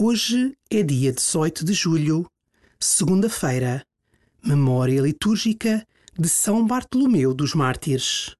Hoje é dia 18 de julho, segunda-feira, memória litúrgica de São Bartolomeu dos Mártires.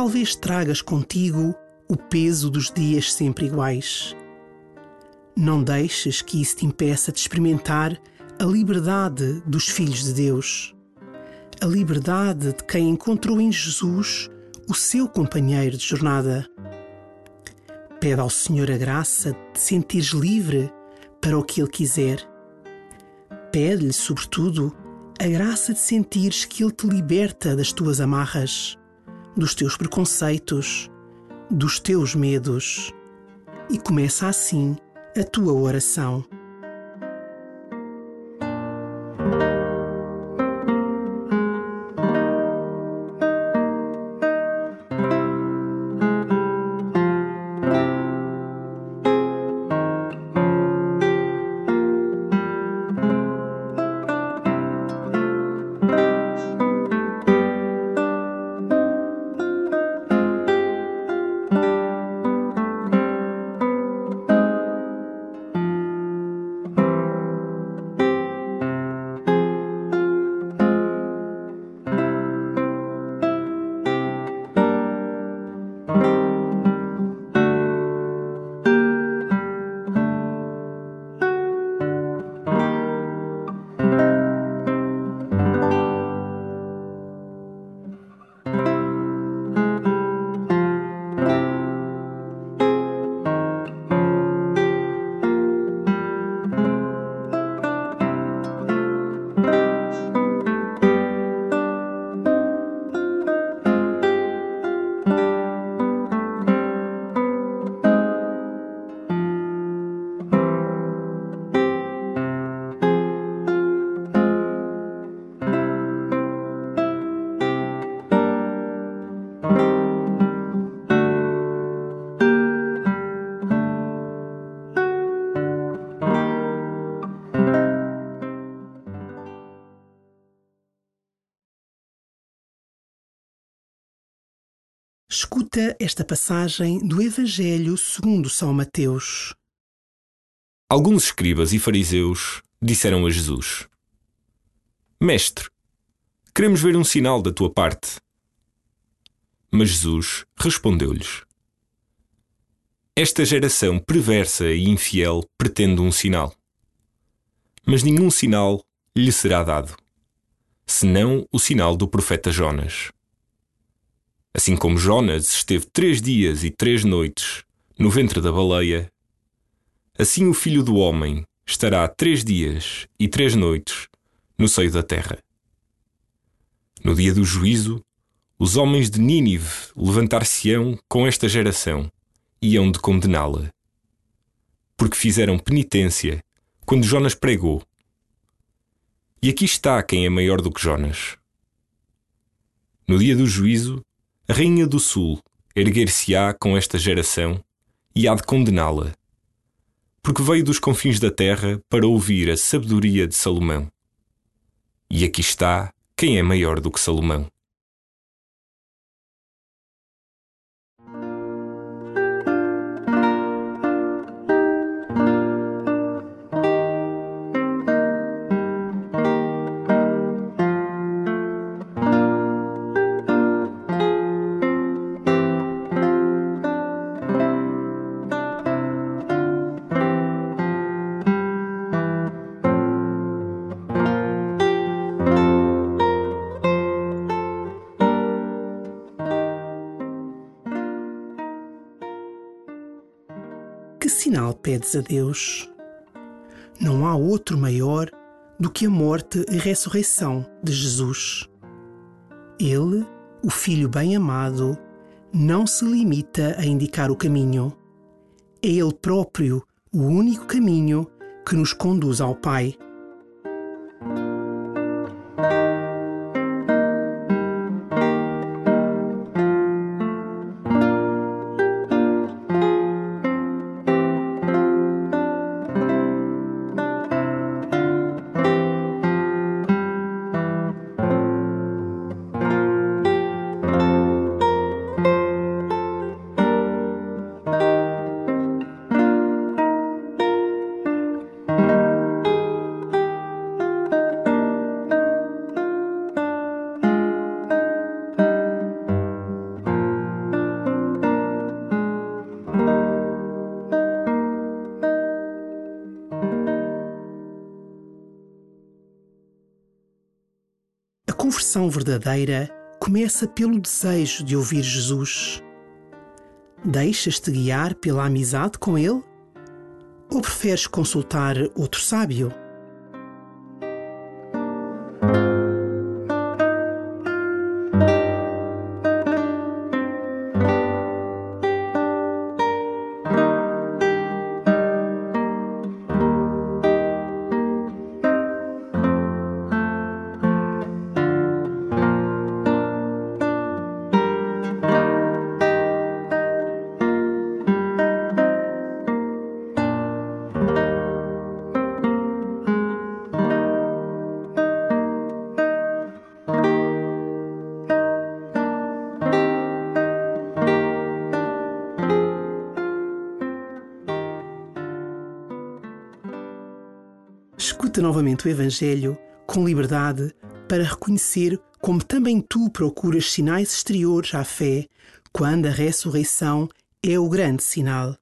Talvez tragas contigo o peso dos dias sempre iguais. Não deixes que isso te impeça de experimentar a liberdade dos filhos de Deus, a liberdade de quem encontrou em Jesus o seu companheiro de jornada. Pede ao Senhor a graça de te sentires livre para o que Ele quiser. Pede-lhe, sobretudo, a graça de sentires que Ele te liberta das tuas amarras dos teus preconceitos, dos teus medos. E começa assim a tua oração. Escuta esta passagem do Evangelho segundo São Mateus. Alguns escribas e fariseus disseram a Jesus: Mestre, queremos ver um sinal da tua parte. Mas Jesus respondeu-lhes: Esta geração perversa e infiel pretende um sinal. Mas nenhum sinal lhe será dado, senão o sinal do profeta Jonas. Assim como Jonas esteve três dias e três noites no ventre da baleia, assim o filho do homem estará três dias e três noites no seio da terra. No dia do juízo, os homens de Nínive levantar-se-ão com esta geração e hão de condená-la. Porque fizeram penitência quando Jonas pregou. E aqui está quem é maior do que Jonas. No dia do juízo, a Rainha do Sul erguer-se-á com esta geração e há de condená-la, porque veio dos confins da terra para ouvir a sabedoria de Salomão. E aqui está quem é maior do que Salomão. Sinal pedes a Deus? Não há outro maior do que a morte e ressurreição de Jesus. Ele, o Filho bem-amado, não se limita a indicar o caminho. É Ele próprio o único caminho que nos conduz ao Pai. Conversão verdadeira começa pelo desejo de ouvir Jesus. Deixas-te guiar pela amizade com Ele? Ou preferes consultar outro sábio? Novamente o Evangelho com liberdade para reconhecer como também tu procuras sinais exteriores à fé quando a ressurreição é o grande sinal.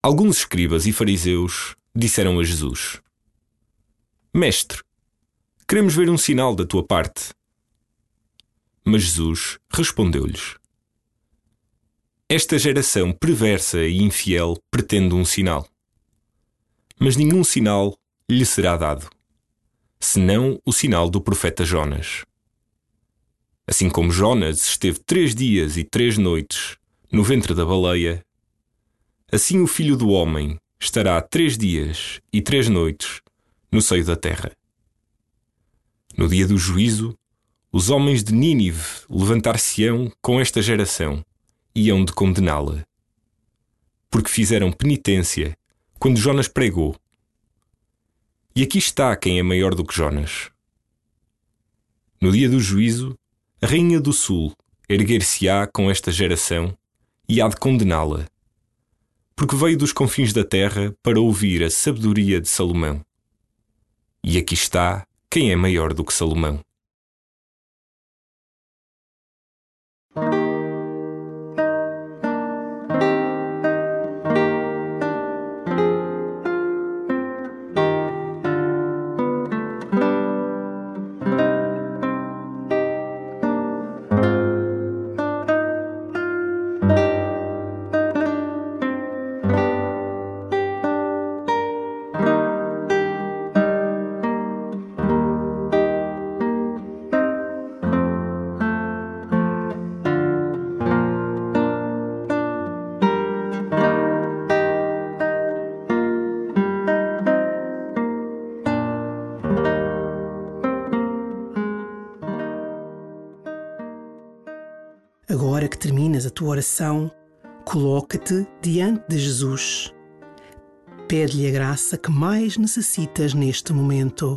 Alguns escribas e fariseus disseram a Jesus: Mestre, queremos ver um sinal da tua parte. Mas Jesus respondeu-lhes: Esta geração perversa e infiel pretende um sinal mas nenhum sinal lhe será dado, senão o sinal do profeta Jonas. Assim como Jonas esteve três dias e três noites no ventre da baleia, assim o filho do homem estará três dias e três noites no seio da terra. No dia do juízo, os homens de Nínive levantar-se-ão com esta geração e hão de condená-la, porque fizeram penitência quando Jonas pregou. E aqui está quem é maior do que Jonas. No dia do juízo, a rainha do sul erguer-se-á com esta geração e há de condená-la, porque veio dos confins da terra para ouvir a sabedoria de Salomão. E aqui está quem é maior do que Salomão. Tua oração, coloca-te diante de Jesus. Pede-lhe a graça que mais necessitas neste momento.